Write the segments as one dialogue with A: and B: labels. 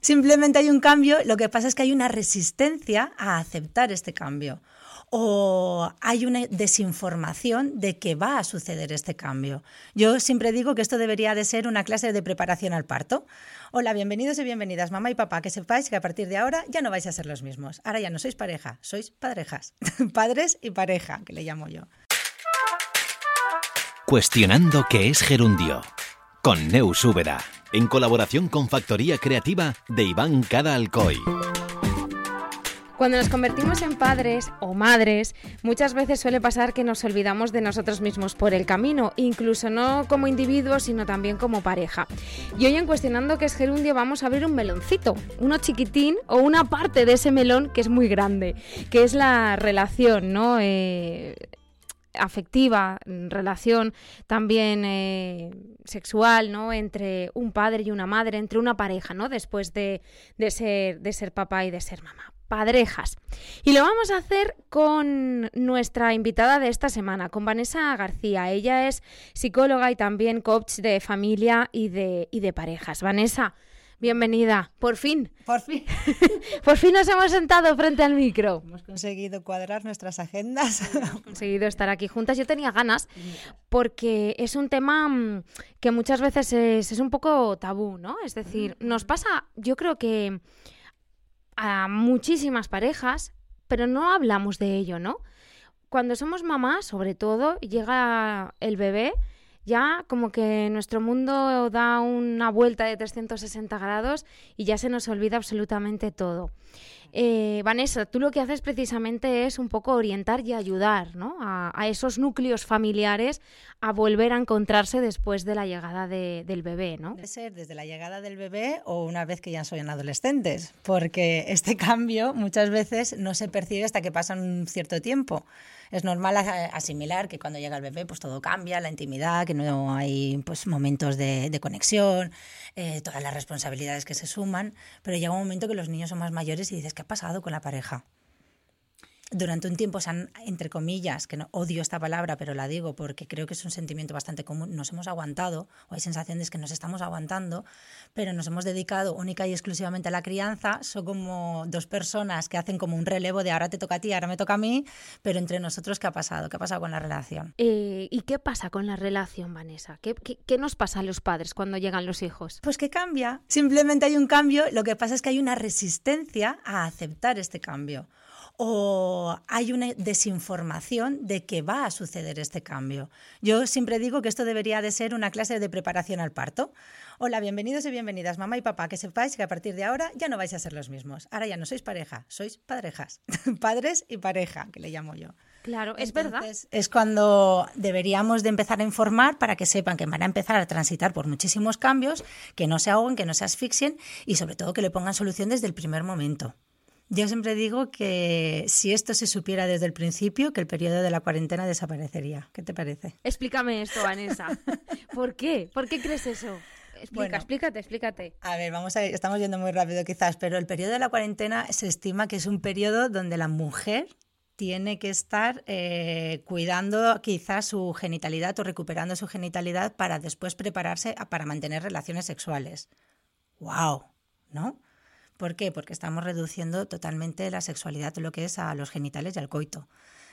A: Simplemente hay un cambio, lo que pasa es que hay una resistencia a aceptar este cambio o hay una desinformación de que va a suceder este cambio. Yo siempre digo que esto debería de ser una clase de preparación al parto. Hola, bienvenidos y bienvenidas, mamá y papá, que sepáis que a partir de ahora ya no vais a ser los mismos. Ahora ya no sois pareja, sois padrejas. Padres y pareja, que le llamo yo.
B: Cuestionando qué es gerundio. Con Neus Úbeda, en colaboración con Factoría Creativa de Iván Cada Alcoy.
C: Cuando nos convertimos en padres o madres, muchas veces suele pasar que nos olvidamos de nosotros mismos por el camino, incluso no como individuos, sino también como pareja. Y hoy en Cuestionando qué es gerundio vamos a abrir un meloncito, uno chiquitín o una parte de ese melón que es muy grande, que es la relación, ¿no? Eh, afectiva, relación también eh, sexual, ¿no? Entre un padre y una madre, entre una pareja, ¿no? Después de, de, ser, de ser papá y de ser mamá padrejas. Y lo vamos a hacer con nuestra invitada de esta semana, con Vanessa García. Ella es psicóloga y también coach de familia y de, y de parejas. Vanessa, bienvenida. Por fin.
A: Por fin.
C: Por fin nos hemos sentado frente al micro.
A: Hemos conseguido cuadrar nuestras agendas.
C: Hemos conseguido estar aquí juntas. Yo tenía ganas porque es un tema mm, que muchas veces es, es un poco tabú, ¿no? Es decir, nos pasa, yo creo que a muchísimas parejas, pero no hablamos de ello, ¿no? Cuando somos mamás, sobre todo, llega el bebé, ya como que nuestro mundo da una vuelta de 360 grados y ya se nos olvida absolutamente todo. Eh, Vanessa, tú lo que haces precisamente es un poco orientar y ayudar ¿no? a, esos núcleos familiares a volver a encontrarse después de la llegada del bebé, ¿no?
A: Puede ser desde la llegada del bebé o una vez que ya son adolescentes, porque este cambio muchas veces no se percibe hasta que pasa un cierto tiempo es normal asimilar que cuando llega el bebé pues todo cambia, la intimidad, que no hay pues momentos de, conexión, eh, todas las responsabilidades que se suman, pero llega un momento que los niños son más mayores y dices, ¿qué ha pasado con la pareja? Durante un tiempo se han, entre comillas, que no odio esta palabra, pero la digo porque creo que es un sentimiento bastante común, nos hemos aguantado, o hay sensaciones que nos estamos aguantando, pero nos hemos dedicado única y exclusivamente a la crianza. Son como dos personas que hacen como un relevo de ahora te toca a ti, ahora me toca a mí, pero entre nosotros, ¿qué ha pasado? ¿Qué ha pasado con la relación?
C: Eh, ¿Y qué pasa con la relación, Vanessa? ¿Qué, qué nos pasa a los padres cuando llegan los hijos?
A: Pues que cambia. Simplemente hay un cambio, lo que pasa es que hay una resistencia a aceptar este cambio o hay una desinformación de que va a suceder este cambio. Yo siempre digo que esto debería de ser una clase de preparación al parto. Hola, bienvenidos y bienvenidas, mamá y papá, que sepáis que a partir de ahora ya no vais a ser los mismos. Ahora ya no sois pareja, sois padrejas, padres y pareja, que le llamo yo.
C: Claro, es verdad.
A: Es cuando deberíamos de empezar a informar para que sepan que van a empezar a transitar por muchísimos cambios, que no se ahoguen, que no se asfixien y sobre todo que le pongan solución desde el primer momento. Yo siempre digo que si esto se supiera desde el principio, que el periodo de la cuarentena desaparecería. ¿Qué te parece?
C: Explícame esto, Vanessa. ¿Por qué? ¿Por qué crees eso? Explica, explícate, explícate.
A: A ver, vamos a estamos yendo muy rápido quizás, pero el periodo de la cuarentena se estima que es un periodo donde la mujer tiene que estar eh, cuidando quizás su genitalidad o recuperando su genitalidad para después prepararse para mantener relaciones sexuales. ¡Wow! ¿No? ¿Por qué? Porque estamos reduciendo totalmente la sexualidad, lo que es a los genitales y al coito.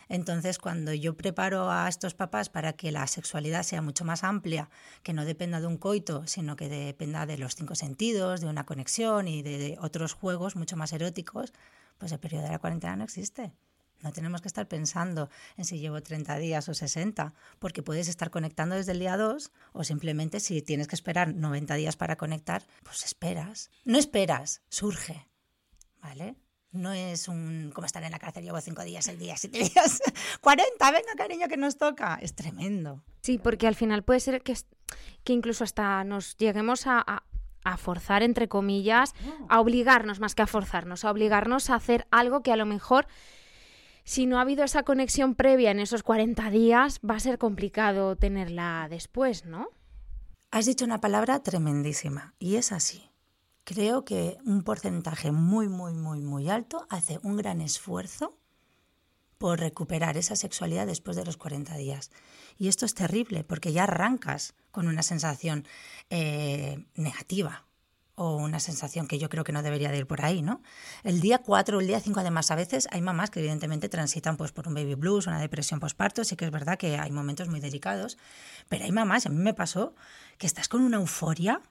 A: Entonces, cuando yo preparo a estos papás para que la sexualidad sea mucho más amplia, que no dependa de un coito, sino que dependa de los cinco sentidos, de una conexión y de, otros juegos mucho más eróticos, pues el periodo de la cuarentena no existe. No tenemos que estar pensando en si llevo 30 días o 60, porque puedes estar conectando desde el día 2 o simplemente si tienes que esperar 90 días para conectar, pues esperas. No esperas, surge. ¿Vale? No es un como estar en la cárcel, llevo 5 días, 6 días, 7 días, 40, venga cariño que nos toca. Es tremendo.
C: Sí, porque al final puede ser que, que incluso hasta nos lleguemos a, a a forzar, entre comillas, a obligarnos más que a forzarnos, a obligarnos a hacer algo que a lo mejor si no ha habido esa conexión previa en esos 40 días, va a ser complicado tenerla después, ¿no?
A: Has dicho una palabra tremendísima y es así. Creo que un porcentaje muy, muy, muy, muy alto hace un gran esfuerzo por recuperar esa sexualidad después de los 40 días. Y esto es terrible porque ya arrancas con una sensación eh, negativa o una sensación que yo creo que no debería de ir por ahí, ¿no? El día 4 o el día 5, además, a veces hay mamás que evidentemente transitan pues, por un baby blues, una depresión postparto, sí que es verdad que hay momentos muy delicados, pero hay mamás, a mí me pasó, que estás con una euforia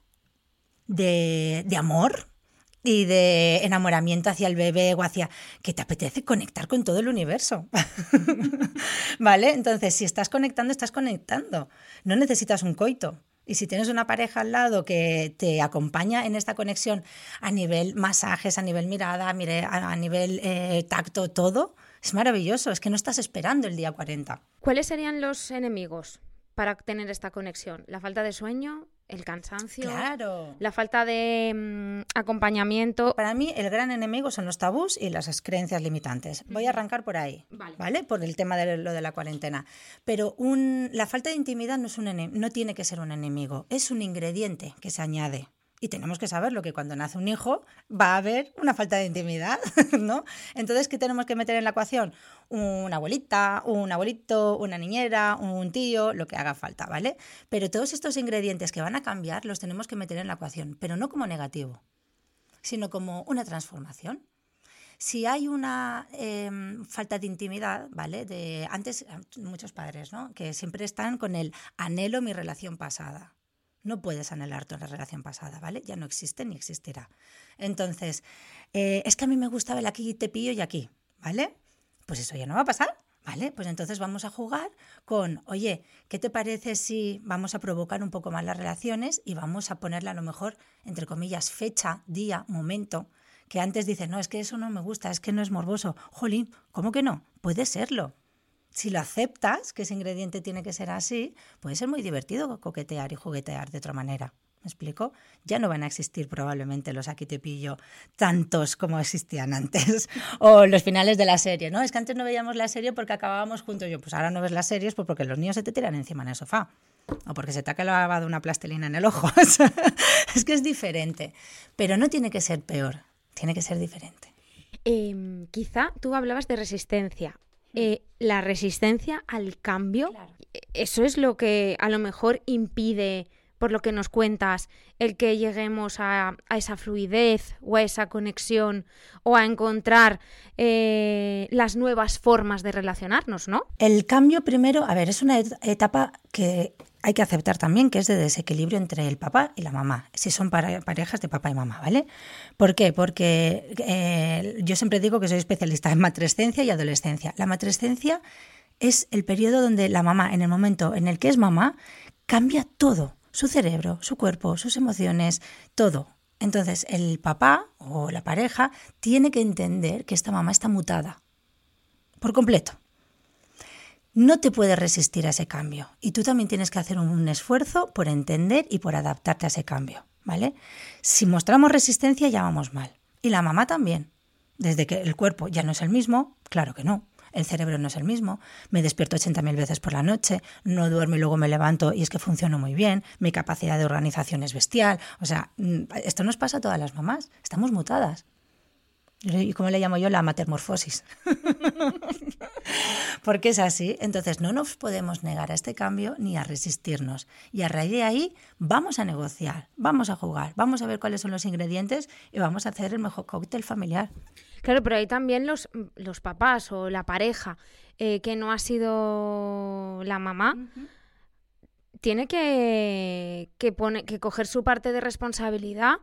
A: de, de amor, y de enamoramiento hacia el bebé o hacia que te apetece conectar con todo el universo. ¿Vale? Entonces, si estás conectando, estás conectando. No necesitas un coito. Y si tienes una pareja al lado que te acompaña en esta conexión a nivel masajes, a nivel mirada, a nivel eh, tacto, todo, es maravilloso. Es que no estás esperando el día 40.
C: ¿Cuáles serían los enemigos para tener esta conexión? ¿La falta de sueño? El cansancio, la falta de mm, acompañamiento.
A: Para mí el gran enemigo son los tabús y las creencias limitantes. Voy a arrancar por ahí, vale. Por el tema de lo de la cuarentena. Pero un, la falta de intimidad no, es un no tiene que ser un enemigo, es un ingrediente que se añade. Y tenemos que saberlo, que cuando nace un hijo va a haber una falta de intimidad, ¿no? Entonces, ¿qué tenemos que meter en la ecuación? Una abuelita, un abuelito, una niñera, un tío, lo que haga falta, ¿vale? Pero todos estos ingredientes que van a cambiar los tenemos que meter en la ecuación, pero no como negativo, sino como una transformación. Si hay una em, falta de intimidad, ¿vale? De, antes, muchos padres, ¿no? Que siempre están con el anhelo mi relación pasada no puedes anhelar tu relación pasada, ¿vale? Ya no existe ni existirá. Entonces, eh, es que a mí me gustaba el aquí te pillo y aquí, ¿vale? Pues eso ya no va a pasar, ¿vale? Pues entonces vamos a jugar con, oye, ¿qué te parece si vamos a provocar un poco más las relaciones y vamos a ponerle a lo mejor, entre comillas, fecha, día, momento? Que antes dices, no, es que eso no me gusta, es que no es morboso. Jolín, ¿cómo que no? Puede serlo si lo aceptas, que ese ingrediente tiene que ser así, puede ser muy divertido coquetear y juguetear de otra manera. ¿Me explico? Ya no van a existir probablemente los aquí te pillo tantos como existían antes. o los finales de la serie, ¿no? Es que antes no veíamos la serie porque acabábamos juntos. Yo, pues ahora no ves las series pues porque los niños se te tiran encima en el sofá. O porque se te ha clavado una plastilina en el ojo. es que es diferente. Pero no tiene que ser peor, tiene que ser diferente.
C: Em, quizá tú hablabas de resistencia. Eh, la resistencia al cambio, eso es lo que a lo mejor impide, por lo que nos cuentas, el que lleguemos a, esa fluidez o a esa conexión o a encontrar eh, las nuevas formas de relacionarnos, ¿no?
A: El cambio primero, a ver, es una etapa que hay que aceptar también que es de desequilibrio entre el papá y la mamá, si son parejas de papá y mamá, ¿vale? ¿Por qué? Porque eh, yo siempre digo que soy especialista en matrescencia y adolescencia. La matrescencia es el periodo donde la mamá, en el momento en el que es mamá, cambia todo, su cerebro, su cuerpo, sus emociones, todo. Entonces el papá o la pareja tiene que entender que esta mamá está mutada por completo no te puedes resistir a ese cambio y tú también tienes que hacer un esfuerzo por entender y por adaptarte a ese cambio, ¿vale? Si mostramos resistencia ya vamos mal. Y la mamá también. Desde que el cuerpo ya no es el mismo, claro que no. El cerebro no es el mismo, me despierto 80.000 veces por la noche, no duermo y luego me levanto y es que funciono muy bien, mi capacidad de organización es bestial. O sea, mm, esto nos pasa a todas las mamás, estamos mutadas. ¿Y cómo le llamo yo? La matermorfosis. Porque es así. Entonces no nos podemos negar a este cambio ni a resistirnos. Y a raíz de ahí vamos a negociar, vamos a jugar, vamos a ver cuáles son los ingredientes y vamos a hacer el mejor cóctel familiar.
C: Claro, pero hay también los, los papás o la pareja eh, que no ha sido la mamá. Tiene que, que, que coger su parte de responsabilidad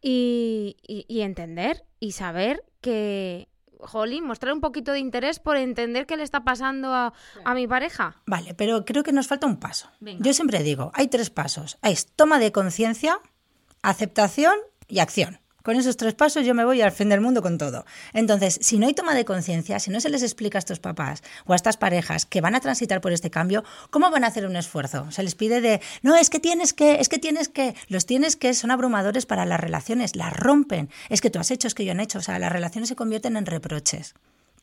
C: y, entender y saber que, jolín, mostrar un poquito de interés por entender qué le está pasando a, mi pareja.
A: Vale, pero creo que nos falta un paso. Yo siempre digo, hay tres pasos. Hay toma de conciencia, aceptación y acción. Con esos tres pasos yo me voy al fin del mundo con todo. Entonces, si no hay toma de conciencia, si no se les explica a estos papás o a estas parejas que van a transitar por este cambio, ¿cómo van a hacer un esfuerzo? Se les pide de, no, es que tienes que, es que tienes que, los tienes que son abrumadores para las relaciones, las rompen. Es que tú has hecho, es que yo han hecho. O sea, las relaciones se convierten en reproches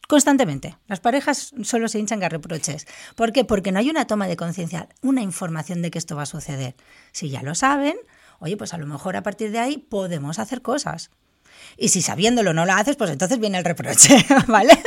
A: constantemente. Las parejas solo se hinchan a reproches. ¿Por qué? Porque no hay una toma de conciencia, una información de que esto va a suceder. Si ya lo saben, oye, pues a lo mejor a partir de ahí podemos hacer cosas. Y si sabiéndolo no lo haces, pues entonces viene el reproche, ¿vale?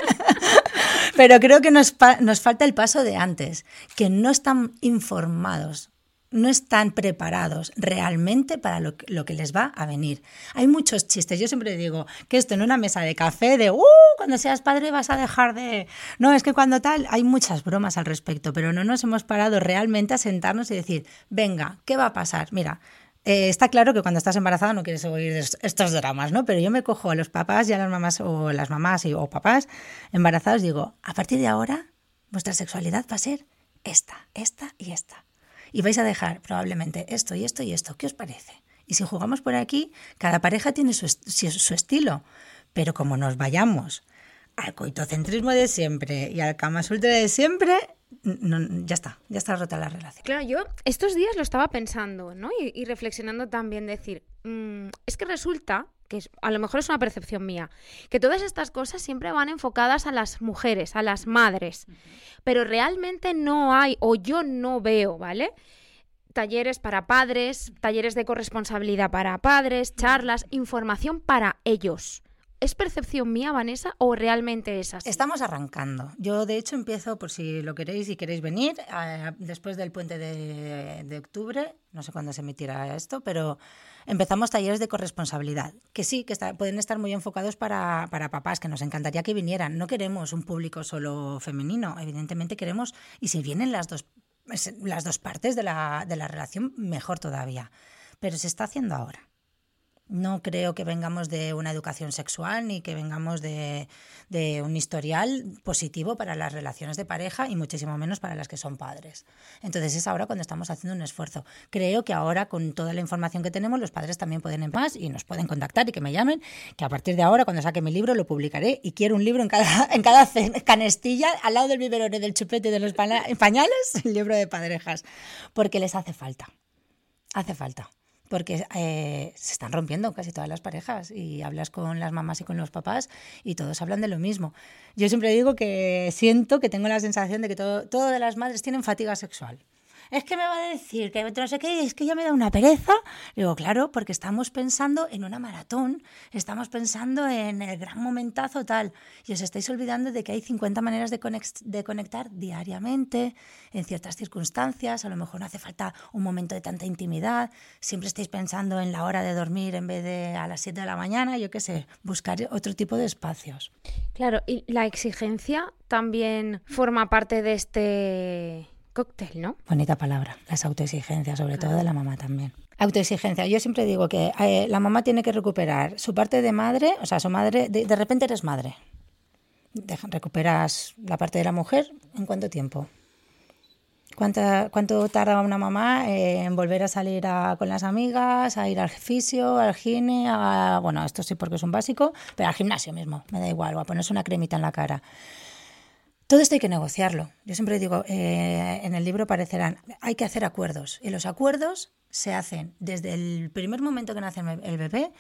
A: Pero creo que nos, falta el paso de antes, que no están informados no están preparados realmente para lo, que les va a venir. Hay muchos chistes. Yo siempre digo que esto en una mesa de café de, uh, cuando seas padre vas a dejar de... No, es que cuando tal, hay muchas bromas al respecto, pero no nos hemos parado realmente a sentarnos y decir, venga, ¿qué va a pasar? Mira, eh, está claro que cuando estás embarazada no quieres oír estos dramas, ¿no? Pero yo me cojo a los papás y a las mamás o las mamás o papás embarazados y digo, a partir de ahora vuestra sexualidad va a ser esta, esta y esta y vais a dejar probablemente esto y esto y esto. ¿Qué os parece? Y si jugamos por aquí, cada pareja tiene su, su estilo, pero como nos vayamos al coitocentrismo de siempre y al Kama de siempre, ya está, ya está rota la relación.
C: Claro, yo estos días lo estaba pensando, ¿no? Y, reflexionando también, decir, mm, es que resulta que a lo mejor es una percepción mía, que todas estas cosas siempre van enfocadas a las mujeres, a las madres, pero realmente no hay, o yo no veo, ¿vale? Talleres para padres, talleres de corresponsabilidad para padres, charlas, información para ellos. ¿Es percepción mía, Vanessa, o realmente es así?
A: Estamos arrancando. Yo, de hecho, empiezo, por si lo queréis y queréis venir, después del puente de, de octubre, no sé cuándo se emitirá esto, pero empezamos talleres de corresponsabilidad, que sí, que pueden estar muy enfocados para, para, papás, que nos encantaría que vinieran. No queremos un público solo femenino, evidentemente queremos, y si vienen las dos, las dos partes de la, de la relación, mejor todavía. Pero se está haciendo ahora. No creo que vengamos de una educación sexual ni que vengamos de, un historial positivo para las relaciones de pareja y muchísimo menos para las que son padres. Entonces es ahora cuando estamos haciendo un esfuerzo. Creo que ahora con toda la información que tenemos los padres también pueden empezar y nos pueden contactar y que me llamen, que a partir de ahora cuando saque mi libro lo publicaré y quiero un libro en cada, en canestilla al lado del biberón del chupete de los pañales, el libro de padrejas, porque les hace falta. Hace falta porque eh, se están rompiendo casi todas las parejas y hablas con las mamás y con los papás y todos hablan de lo mismo. Yo siempre digo que siento que tengo la sensación de que todo, todas las madres tienen fatiga sexual es que me va a decir que no sé qué, es que ya me da una pereza. Digo, claro, porque estamos pensando en una maratón, estamos pensando en el gran momentazo tal, y os estáis olvidando de que hay 50 maneras de, de conectar diariamente, en ciertas circunstancias, a lo mejor no hace falta un momento de tanta intimidad, siempre estáis pensando en la hora de dormir en vez de a las 7 de la mañana, yo qué sé, buscar otro tipo de espacios.
C: Claro, y la exigencia también forma parte de este cóctel, ¿no?
A: Bonita palabra, las autoexigencias, sobre todo de la mamá también. Autoexigencia. Yo siempre digo que eh, la mamá tiene que recuperar su parte de madre, o sea, su madre, de, repente eres madre. recuperas la parte de la mujer, ¿en cuánto tiempo? ¿Cuánto tarda una mamá en volver a salir con las amigas, a ir al fisio, al gine, a, bueno, esto sí porque es un básico, pero al gimnasio mismo, me da igual, o a ponerse una cremita en la cara. Todo esto hay que negociarlo. Yo siempre digo, eh, en el libro aparecerán, hay que hacer acuerdos. Y los acuerdos se hacen desde el primer momento que nace el bebé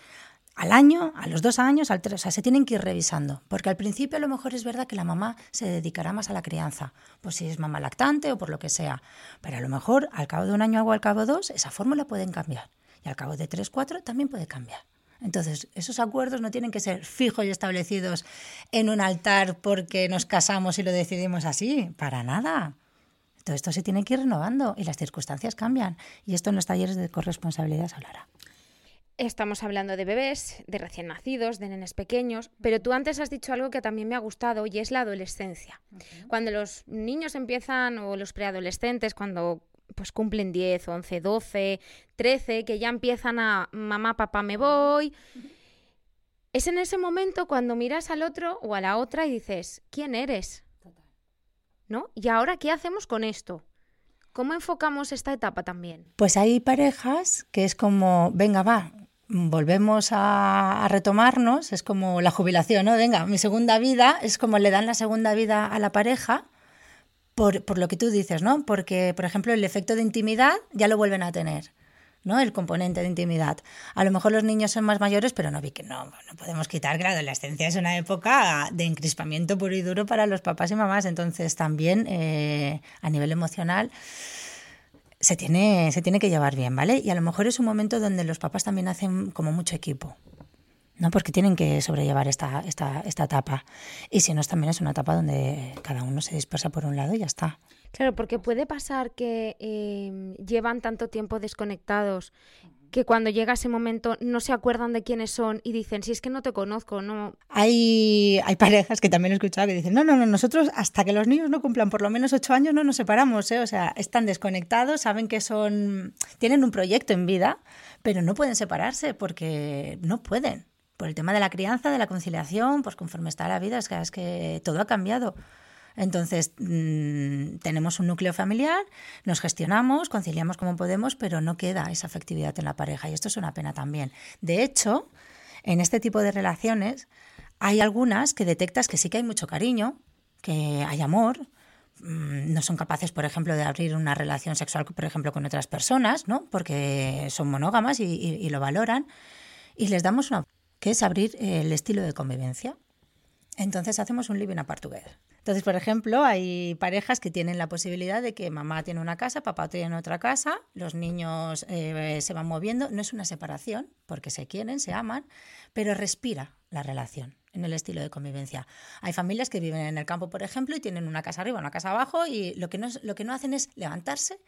A: al año, a los dos años, al tres, o sea, se tienen que ir revisando. Porque al principio a lo mejor es verdad que la mamá se dedicará más a la crianza, pues si es mamá lactante o por lo que sea. Pero a lo mejor al cabo de un año o al cabo de dos, esa fórmula pueden cambiar. Y al cabo de tres, cuatro, también puede cambiar. Entonces, esos acuerdos no tienen que ser fijos y establecidos en un altar porque nos casamos y lo decidimos así, para nada. Todo esto se tiene que ir renovando y las circunstancias cambian. Y esto en los talleres de corresponsabilidad se hablará.
C: Estamos hablando de bebés, de recién nacidos, de nenes pequeños, pero tú antes has dicho algo que también me ha gustado y es la adolescencia. Cuando los niños empiezan, o los preadolescentes, cuando pues cumplen 10, 11, 12, 13, que ya empiezan a mamá, papá, me voy. Es en ese momento cuando miras al otro o a la otra y dices, ¿quién eres? ¿No? ¿Y ahora qué hacemos con esto? ¿Cómo enfocamos esta etapa también?
A: Pues hay parejas que es como, venga, va, volvemos a, a, retomarnos, es como la jubilación, ¿no? Venga, mi segunda vida, es como le dan la segunda vida a la pareja por, por, lo que tú dices, ¿no? Porque, por ejemplo, el efecto de intimidad ya lo vuelven a tener. ¿no? el componente de intimidad. A lo mejor los niños son más mayores, pero no vi que no, no podemos quitar que la adolescencia es una época de encrispamiento puro y duro para los papás y mamás. Entonces también eh, a nivel emocional se tiene, se tiene que llevar bien, ¿vale? Y a lo mejor es un momento donde los papás también hacen como mucho equipo. ¿No? Porque tienen que sobrellevar esta, esta, esta etapa. Y si no, también es una etapa donde cada uno se dispersa por un lado y ya está.
C: Claro, porque puede pasar que eh, llevan tanto tiempo desconectados que cuando llega ese momento no se acuerdan de quiénes son y dicen, si es que no te conozco, no.
A: Hay, hay parejas que también he escuchado que dicen, no, no, no, nosotros hasta que los niños no cumplan por lo menos ocho años no nos separamos, ¿eh? o sea, están desconectados, saben que son, tienen un proyecto en vida, pero no pueden separarse porque no pueden por el tema de la crianza, de la conciliación, pues conforme está la vida, es que, es que todo ha cambiado. Entonces, mmm, tenemos un núcleo familiar, nos gestionamos, conciliamos como podemos, pero no queda esa afectividad en la pareja y esto es una pena también. De hecho, en este tipo de relaciones hay algunas que detectas que sí que hay mucho cariño, que hay amor, mm, no son capaces, por ejemplo, de abrir una relación sexual, por ejemplo, con otras personas, ¿no? Porque son monógamas y lo valoran. Y les damos una es abrir el estilo de convivencia. Entonces hacemos un living apart together. Entonces, por ejemplo, hay parejas que tienen la posibilidad de que mamá tiene una casa, papá tiene otra casa, los niños eh, se van moviendo. No es una separación, porque se quieren, se aman, pero respira la relación en el estilo de convivencia. Hay familias que viven en el campo, por ejemplo, y tienen una casa arriba, una casa abajo, y lo que no, lo que no hacen es levantarse,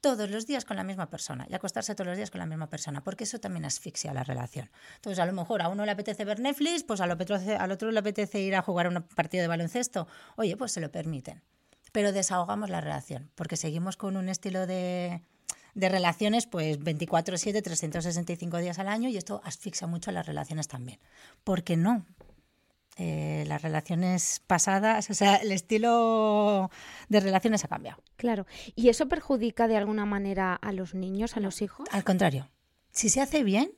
A: todos los días con la misma persona y acostarse todos los días con la misma persona, porque eso también asfixia la relación. Entonces, a lo mejor a uno le apetece ver Netflix, pues al otro, al otro le apetece ir a jugar un partido de baloncesto. Oye, pues se lo permiten. Pero desahogamos la relación, porque seguimos con un estilo de, de relaciones pues 24/7, 365 días al año y esto asfixia mucho a las relaciones también. Porque no, eh, las relaciones pasadas, o sea, el estilo de relaciones ha cambiado.
C: Claro. ¿Y eso perjudica de alguna manera a los niños, a los hijos?
A: Al contrario. Si se hace bien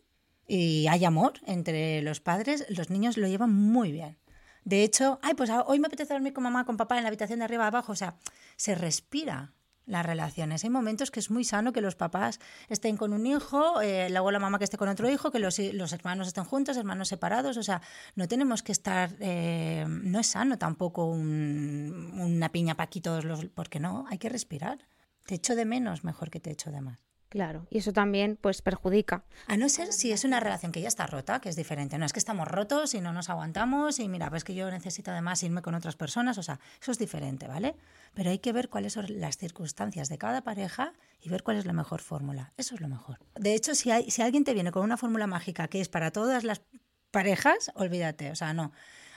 A: y hay amor entre los padres, los niños lo llevan muy bien. De hecho, ay, pues hoy me apetece dormir con mamá, con papá en la habitación de arriba abajo. O sea, se respira las relaciones. Hay momentos que es muy sano que los papás estén con un hijo, eh, la mamá que esté con otro hijo, que los, los, hermanos estén juntos, hermanos separados. O sea, no tenemos que estar, eh, no es sano tampoco un, una piña para aquí todos los, porque no, hay que respirar. Te echo de menos mejor que te echo de más.
C: Claro, y eso también pues perjudica.
A: A no ser si es una relación que ya está rota, que es diferente. No es que estamos rotos y no nos aguantamos y mira, pues que yo necesito además irme con otras personas, o sea, eso es diferente, ¿vale? Pero hay que ver cuáles son las circunstancias de cada pareja y ver cuál es la mejor fórmula. Eso es lo mejor. De hecho, si, hay, si alguien te viene con una fórmula mágica que es para todas las parejas, olvídate, o sea, no.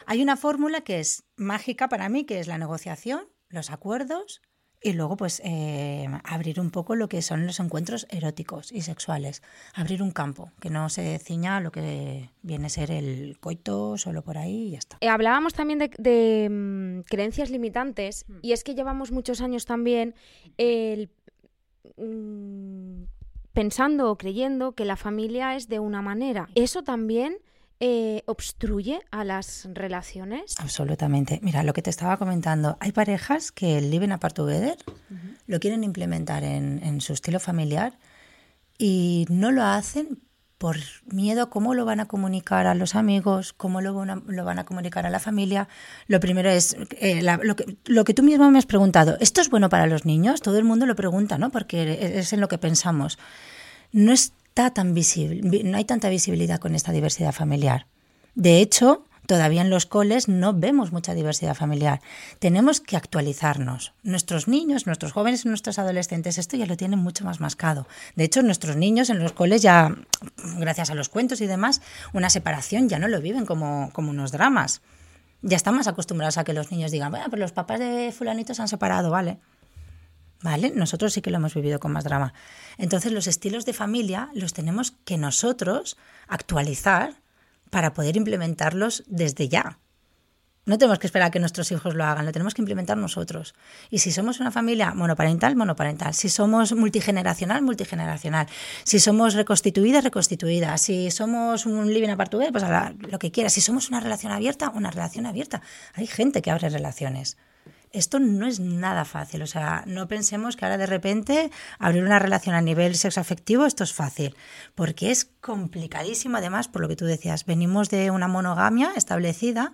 A: Hay una fórmula que es mágica para mí, que es la negociación, los acuerdos y luego, pues, eh, abrir un poco lo que son los encuentros eróticos y sexuales. Abrir un campo, que no se ciña a lo que viene a ser el coito solo por ahí y ya está.
C: Eh, hablábamos también de, de mm, creencias limitantes y es que llevamos muchos años también el, mm, pensando o creyendo que la familia es de una manera. Eso también eh, obstruye a las relaciones?
A: Absolutamente. Mira, lo que te estaba comentando, hay parejas que el Living Apart Together uh -huh. lo quieren implementar en, en, su estilo familiar y no lo hacen por miedo a cómo lo van a comunicar a los amigos, cómo lo van a, lo van a comunicar a la familia. Lo primero es eh, la, lo, que, lo que tú mismo me has preguntado, ¿esto es bueno para los niños? Todo el mundo lo pregunta, ¿no? Porque es en lo que pensamos. No es tan visible, no hay tanta visibilidad con esta diversidad familiar. De hecho, todavía en los coles no vemos mucha diversidad familiar. Tenemos que actualizarnos. Nuestros niños, nuestros jóvenes nuestros adolescentes esto ya lo tienen mucho más mascado. De hecho, nuestros niños en los coles ya, gracias a los cuentos y demás, una separación ya no lo viven como, como unos dramas. Ya están más acostumbrados a que los niños digan, bueno, pero los papás de fulanito se han separado, ¿vale? ¿Vale? Nosotros sí que lo hemos vivido con más drama. Entonces los estilos de familia los tenemos que nosotros actualizar para poder implementarlos desde ya. No tenemos que esperar a que nuestros hijos lo hagan, lo tenemos que implementar nosotros. Y si somos una familia monoparental, monoparental. Si somos multigeneracional, multigeneracional. Si somos reconstituida, reconstituida. Si somos un living apart pues lo que quieras. Si somos una relación abierta, una relación abierta. Hay gente que abre relaciones esto no es nada fácil. O sea, no pensemos que ahora de repente abrir una relación a nivel sexoafectivo esto es fácil, porque es complicadísimo. Además, por lo que tú decías, venimos de una monogamia establecida.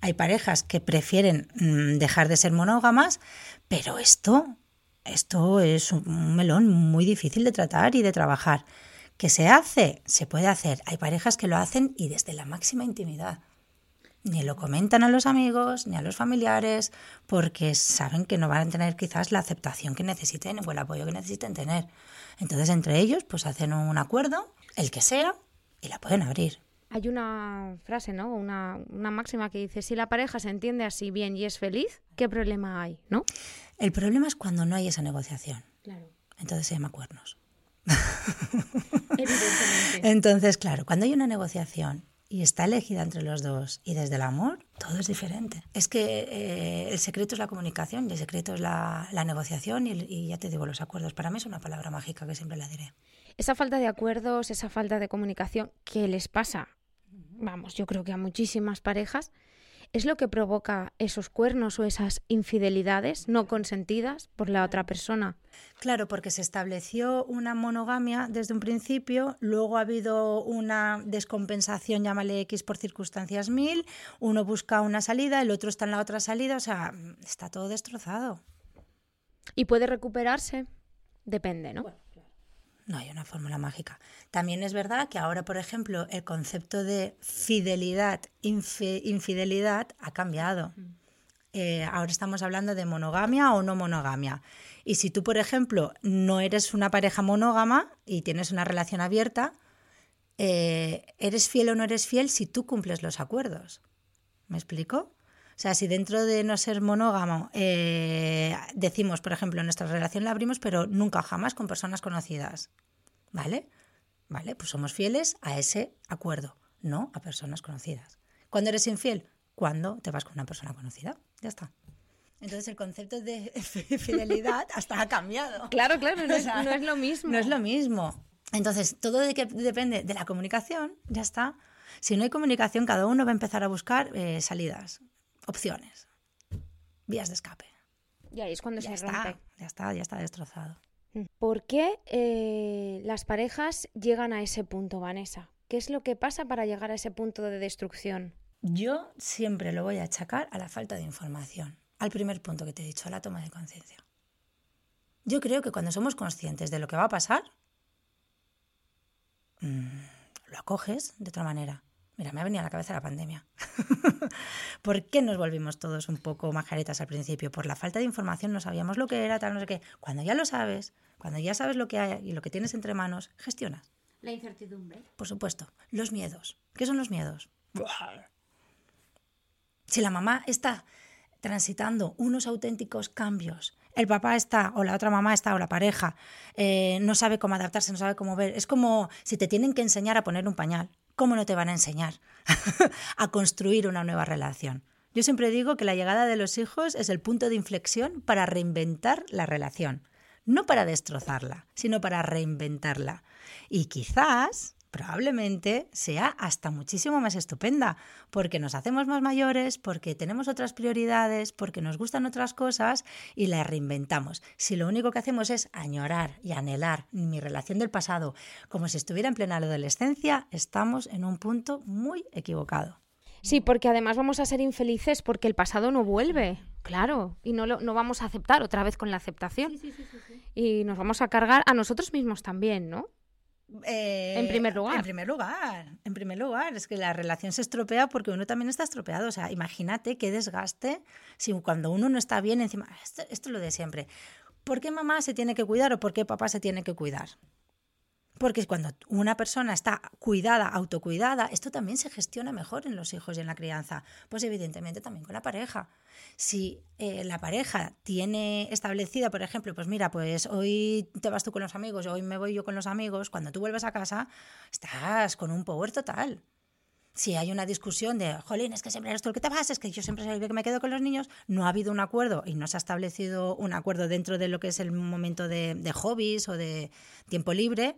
A: Hay parejas que prefieren mmm, dejar de ser monógamas, pero esto, esto es un melón muy difícil de tratar y de trabajar. ¿Que se hace? Se puede hacer. Hay parejas que lo hacen y desde la máxima intimidad. Ni lo comentan a los amigos ni a los familiares porque saben que no van a tener quizás la aceptación que necesiten o el apoyo que necesiten tener. Entonces entre ellos pues hacen un acuerdo, el que sea, y la pueden abrir.
C: Hay una frase, ¿no? Una, una máxima que dice, si la pareja se entiende así bien y es feliz, ¿qué problema hay? ¿No?
A: El problema es cuando no hay esa negociación.
C: Claro.
A: Entonces se llama cuernos.
C: Evidentemente.
A: Entonces, claro, cuando hay una negociación y está elegida entre los dos y desde el amor, todo es diferente. Es que eh, el secreto es la comunicación y el secreto es la, la negociación y, y ya te digo los acuerdos. Para mí es una palabra mágica que siempre la diré.
C: Esa falta de acuerdos, esa falta de comunicación, ¿qué les pasa? Vamos, yo creo que a muchísimas parejas, es lo que provoca esos cuernos o esas infidelidades no consentidas por la otra persona.
A: Claro, porque se estableció una monogamia desde un principio, luego ha habido una descompensación, llámale X por circunstancias mil, uno busca una salida, el otro está en la otra salida, o sea, está todo destrozado.
C: ¿Y puede recuperarse? Depende, ¿no?
A: No hay una fórmula mágica. También es verdad que ahora, por ejemplo, el concepto de fidelidad, infi- infidelidad ha cambiado. Eh, ahora estamos hablando de monogamia o no monogamia. Y si tú, por ejemplo, no eres una pareja monógama y tienes una relación abierta, eh, ¿eres fiel o no eres fiel si tú cumples los acuerdos? ¿Me explico? O sea, si dentro de no ser monógamo eh, decimos, por ejemplo, nuestra relación la abrimos, pero nunca jamás con personas conocidas, ¿vale? ¿Vale? Pues somos fieles a ese acuerdo, no a personas conocidas. ¿Cuándo eres infiel? Cuando te vas con una persona conocida. Ya está. Entonces el concepto de fidelidad hasta ha cambiado.
C: Claro, claro, es, no es lo mismo.
A: No es lo mismo. Entonces, todo de que depende de la comunicación, ya está. Si no hay comunicación, cada uno va a empezar a buscar eh, salidas, opciones, vías de escape.
C: Y ahí es cuando
A: Ya
C: se rompe.
A: está, ya está, ya está destrozado.
C: ¿Por qué eh, las parejas llegan a ese punto, Vanessa? ¿Qué es lo que pasa para llegar a ese punto de destrucción?
A: Yo siempre lo voy a achacar a la falta de información, al primer punto que te he dicho, a la toma de conciencia. Yo creo que cuando somos conscientes de lo que va a pasar, mm, lo acoges de otra manera. Mira, me ha venido a la cabeza la pandemia. ¿Por qué nos volvimos todos un poco majaretas al principio? Por la falta de información, no sabíamos lo que era, tal, no sé qué. Cuando ya lo sabes, cuando ya sabes lo que hay y lo que tienes entre manos, gestionas.
C: La incertidumbre.
A: Por supuesto. Los miedos. ¿Qué son los miedos? Si la mamá está transitando unos auténticos cambios, el papá está, o la otra mamá está, o la pareja, eh, no sabe cómo adaptarse, no sabe cómo ver. Es como si te tienen que enseñar a poner un pañal. ¿Cómo no te van a enseñar a construir una nueva relación? Yo siempre digo que la llegada de los hijos es el punto de inflexión para reinventar la relación. No para destrozarla, sino para reinventarla. Y quizás, probablemente, sea hasta muchísimo más estupenda, porque nos hacemos más mayores, porque tenemos otras prioridades, porque nos gustan otras cosas y la reinventamos. Si lo único que hacemos es añorar y anhelar mi relación del pasado como si estuviera en plena adolescencia, estamos en un punto muy equivocado.
C: Sí, porque además vamos a ser infelices porque el pasado no vuelve, claro, y no, lo, no vamos a aceptar otra vez con la aceptación. Y nos vamos a cargar a nosotros mismos también, ¿no?
A: Eh,
C: En primer lugar.
A: En primer lugar, en primer lugar, es que la relación se estropea porque uno también está estropeado. O sea, imagínate qué desgaste si cuando uno no está bien encima. Esto, esto es lo de siempre. ¿Por qué mamá se tiene que cuidar o por qué papá se tiene que cuidar? Porque cuando una persona está cuidada, autocuidada, esto también se gestiona mejor en los hijos y en la crianza. Pues evidentemente también con la pareja. Si eh, la pareja tiene establecida, por ejemplo, pues mira, pues hoy te vas tú con los amigos, hoy me voy yo con los amigos, cuando tú vuelves a casa, estás con un power total. Si hay una discusión de, jolín, es que siempre eres tú el que te vas, es que yo siempre soy el que me quedo con los niños, no ha habido un acuerdo y no se ha establecido un acuerdo dentro de lo que es el momento de, de hobbies o de tiempo libre,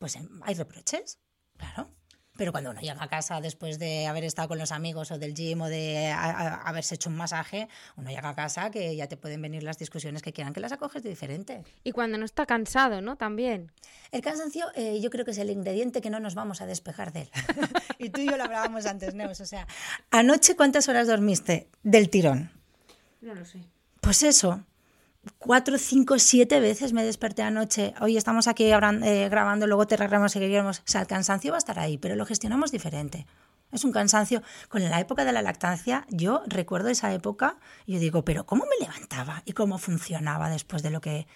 A: pues em, hay reproches, claro. Pero cuando uno llega a casa después de haber estado con los amigos o del gym o de a- a- haberse hecho un masaje, uno llega a casa que ya te pueden venir las discusiones que quieran que las acoges de diferente.
C: Y cuando no está cansado, ¿no? También.
A: El cansancio eh, yo creo que es el ingrediente que no nos vamos a despejar de él. y tú y yo lo hablábamos antes, Neus. O sea, anoche cuántas horas dormiste del tirón.
C: No lo sé.
A: Pues eso, cuatro, cinco, siete veces me desperté anoche. Hoy estamos aquí eh, grabando, luego te si queremos. O sea, el cansancio va a estar ahí, pero lo gestionamos diferente. Es un cansancio. Con la época de la lactancia, yo recuerdo esa época y yo digo, pero ¿cómo me levantaba y cómo funcionaba después de lo que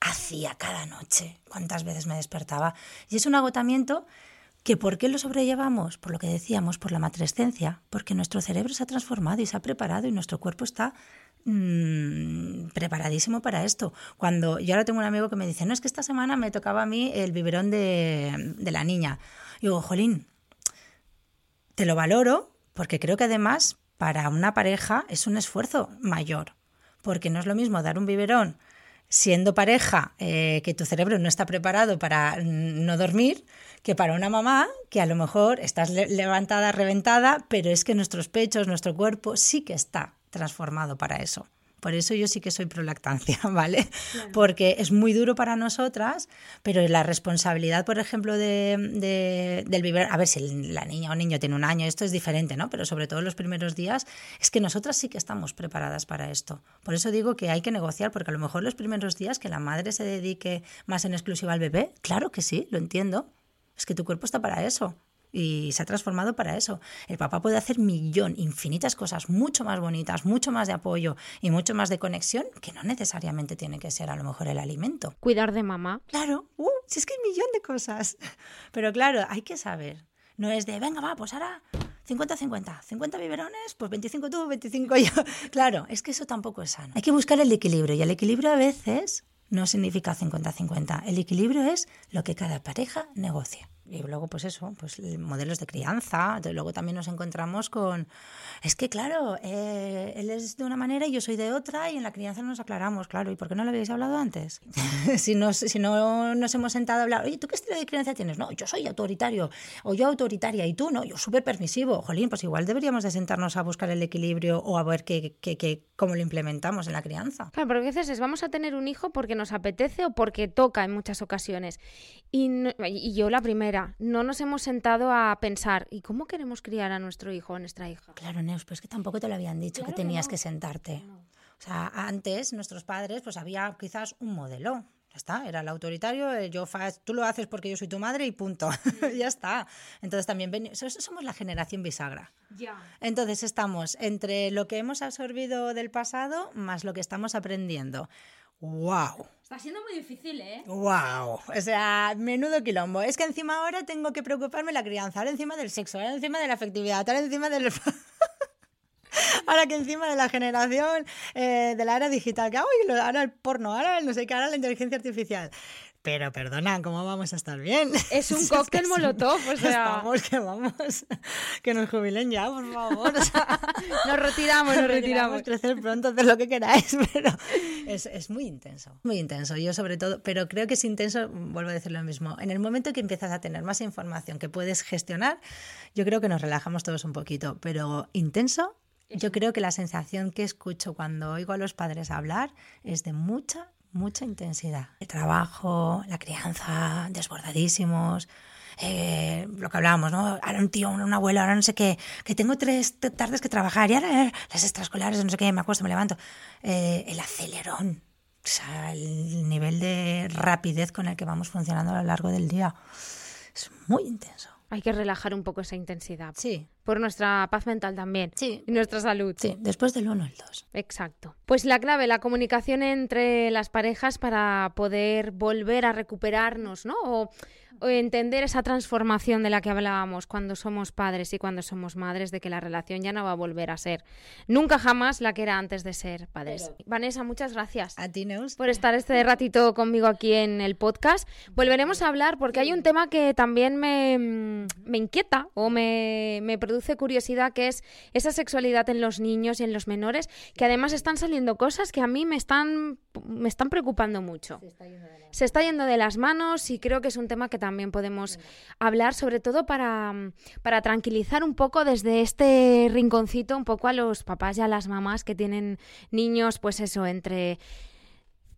A: hacía cada noche? ¿Cuántas veces me despertaba? Y es un agotamiento que ¿por qué lo sobrellevamos? Por lo que decíamos, por la matrescencia, porque nuestro cerebro se ha transformado y se ha preparado y nuestro cuerpo está mmm, preparadísimo para esto. Cuando yo ahora tengo un amigo que me dice, no, es que esta semana me tocaba a mí el biberón de, la niña. Y digo, Jolín, te lo valoro porque creo que además para una pareja es un esfuerzo mayor, porque no es lo mismo dar un biberón siendo pareja, eh, que tu cerebro no está preparado para no dormir, que para una mamá que a lo mejor estás levantada, reventada, pero es que nuestros pechos, nuestro cuerpo sí que está transformado para eso. Por eso yo sí que soy prolactancia, ¿vale? Porque es muy duro para nosotras, pero la responsabilidad, por ejemplo, de, del vivir, a ver si la niña o niño tiene un año, esto es diferente, ¿no? Pero sobre todo los primeros días, es que nosotras sí que estamos preparadas para esto. Por eso digo que hay que negociar, porque a lo mejor los primeros días que la madre se dedique más en exclusiva al bebé, claro que sí, lo entiendo. Es que tu cuerpo está para eso y se ha transformado para eso. El papá puede hacer millón, infinitas cosas mucho más bonitas, mucho más de apoyo y mucho más de conexión que no necesariamente tiene que ser a lo mejor el alimento.
C: Cuidar de mamá.
A: Claro, uh, si es que hay millón de cosas. Pero claro, hay que saber. No es de, venga, va, pues ahora 50-50, 50 biberones, pues 25 tú, 25 yo. Claro, es que eso tampoco es sano. Hay que buscar el equilibrio y el equilibrio a veces no significa 50-50. El equilibrio es lo que cada pareja negocia y luego pues eso, pues modelos de crianza, luego también nos encontramos con, es que claro, eh, él es de una manera y yo soy de otra y en la crianza nos aclaramos, claro, ¿y por qué no lo habéis hablado antes? si, nos, si no nos hemos sentado a hablar, oye, ¿tú qué estilo de crianza tienes? No, yo soy autoritario, o yo autoritaria, y tú no, yo súper permisivo, jolín, pues igual deberíamos de sentarnos a buscar el equilibrio o a ver qué, qué, qué, cómo lo implementamos en la crianza.
C: Claro, porque a veces vamos a tener un hijo porque nos apetece o porque toca en muchas ocasiones. Y, y yo la primera, no nos hemos sentado a pensar, ¿y cómo queremos criar a nuestro hijo o a nuestra hija?
A: Claro, Neus, pues que tampoco te lo habían dicho que tenías que, sentarte. O sea, antes nuestros padres, pues había quizás un modelo ya está, era el autoritario, eh, yo tú lo haces porque yo soy tu madre y punto. ya está. Entonces también somos la generación bisagra. Ya. Entonces estamos entre lo que hemos absorbido del pasado más lo que estamos aprendiendo. ¡Wow!
C: Está siendo muy difícil, ¿eh?
A: ¡Wow! O sea, menudo quilombo. Es que encima ahora tengo que preocuparme la crianza, ahora encima del sexo, ahora encima de la afectividad, ahora encima del... ahora que encima de la generación eh, de la era digital, que ahora el porno, ahora el no sé qué, ahora la inteligencia artificial. Pero perdona, ¿cómo vamos a estar bien?
C: Es un cóctel molotov, o sea.
A: Estamos, que vamos, que nos jubilen ya, por favor.
C: nos retiramos, nos retiramos.
A: crecer pronto, hacer lo que queráis, pero es, es, muy intenso, muy intenso. Yo sobre todo, pero creo que es intenso, vuelvo a decir lo mismo, en el momento que empiezas a tener más información que puedes gestionar, yo creo que nos relajamos todos un poquito, pero intenso yo creo que la sensación que escucho cuando oigo a los padres hablar es de mucha, mucha intensidad. El trabajo, la crianza, desbordadísimos. Eh, lo que hablábamos, ¿no? Ahora un tío, un abuelo, ahora no sé qué, que tengo tres tardes que trabajar y ahora eh, las extraescolares, no sé qué, me acuesto, me levanto. Eh, el acelerón, o sea, el nivel de rapidez con el que vamos funcionando a lo largo del día es muy intenso.
C: Hay que relajar un poco esa intensidad.
A: Sí.
C: Por nuestra paz mental también.
A: Sí.
C: Y nuestra salud.
A: Sí, después del 1 el 2.
C: Exacto. Pues la clave, la comunicación entre las parejas para poder volver a recuperarnos, ¿no? O entender esa transformación de la que hablábamos cuando somos padres y cuando somos madres, de que la relación ya no va a volver a ser nunca jamás la que era antes de ser padres. Vanessa, muchas gracias.
A: A ti, Neus.
C: Por estar este ratito conmigo aquí en el podcast. Volveremos a hablar porque hay un tema que también me, me inquieta o me, me produce curiosidad, que es esa sexualidad en los niños y en los menores, que además están saliendo cosas que a mí me están, me están preocupando mucho. Se está yendo de las manos y creo que es un tema que también también podemos hablar, sobre todo para, para tranquilizar un poco desde este rinconcito un poco a los papás y a las mamás que tienen niños, pues eso, entre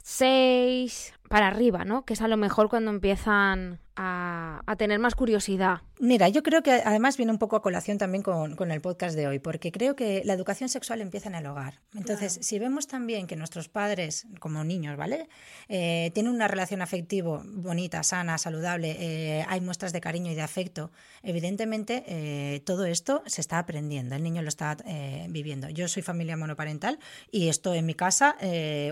C: 6, para arriba, ¿no? Que es a lo mejor cuando empiezan a, tener más curiosidad.
A: Mira, yo creo que además viene un poco a colación también con, el podcast de hoy, porque creo que la educación sexual empieza en el hogar. Entonces, si vemos también que nuestros padres, como niños, ¿vale? Eh, tienen una relación afectiva bonita, sana, saludable, eh, hay muestras de cariño y de afecto, evidentemente eh, todo esto se está aprendiendo, el niño lo está viviendo. Yo soy familia monoparental y esto en mi casa,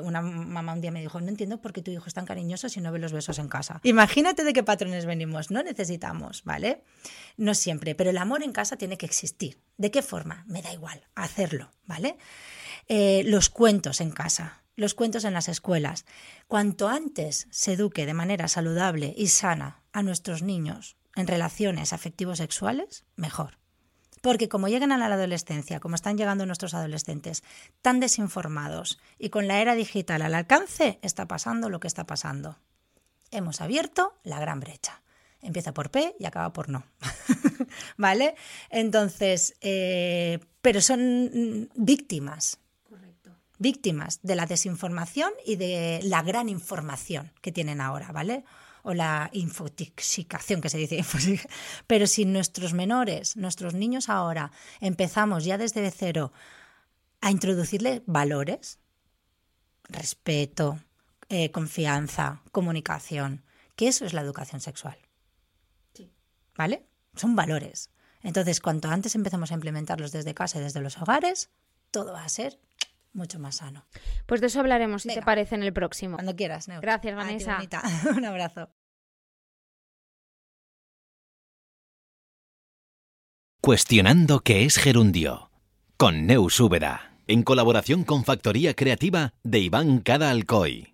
A: una mamá un día me dijo, no entiendo por qué tu hijo es tan cariñoso si no ve los besos en casa. Imagínate de qué patrones venimos, no necesitamos, ¿vale? No siempre, pero el amor en casa tiene que existir. ¿De qué forma? Me da igual, hacerlo, ¿vale? Eh, los cuentos en casa, los cuentos en las escuelas. Cuanto antes se eduque de manera saludable y sana a nuestros niños en relaciones afectivos sexuales, mejor. Porque como llegan a la adolescencia, como están llegando nuestros adolescentes, tan desinformados y con la era digital al alcance, está pasando lo que está pasando. Hemos abierto la gran brecha. Empieza por P y acaba por no. ¿Vale? Entonces, eh, pero son víctimas. Correcto. Víctimas de la desinformación y de la gran información que tienen ahora, ¿vale? O la infoxicación que se dice. Pero si nuestros menores, nuestros niños ahora empezamos ya desde cero a introducirle valores, respeto, eh, confianza, comunicación, que eso es la educación sexual. ¿Vale? Son valores. Entonces, cuanto antes empezamos a implementarlos desde casa y desde los hogares, todo va a ser mucho más sano.
C: Pues de eso hablaremos, si te parece, en el próximo.
A: Cuando quieras,
C: Gracias, Vanessa.
A: Un abrazo.
B: Cuestionando qué es gerundio. Con Neus Úbeda, en colaboración con Factoría Creativa de Iván Cada Alcoy.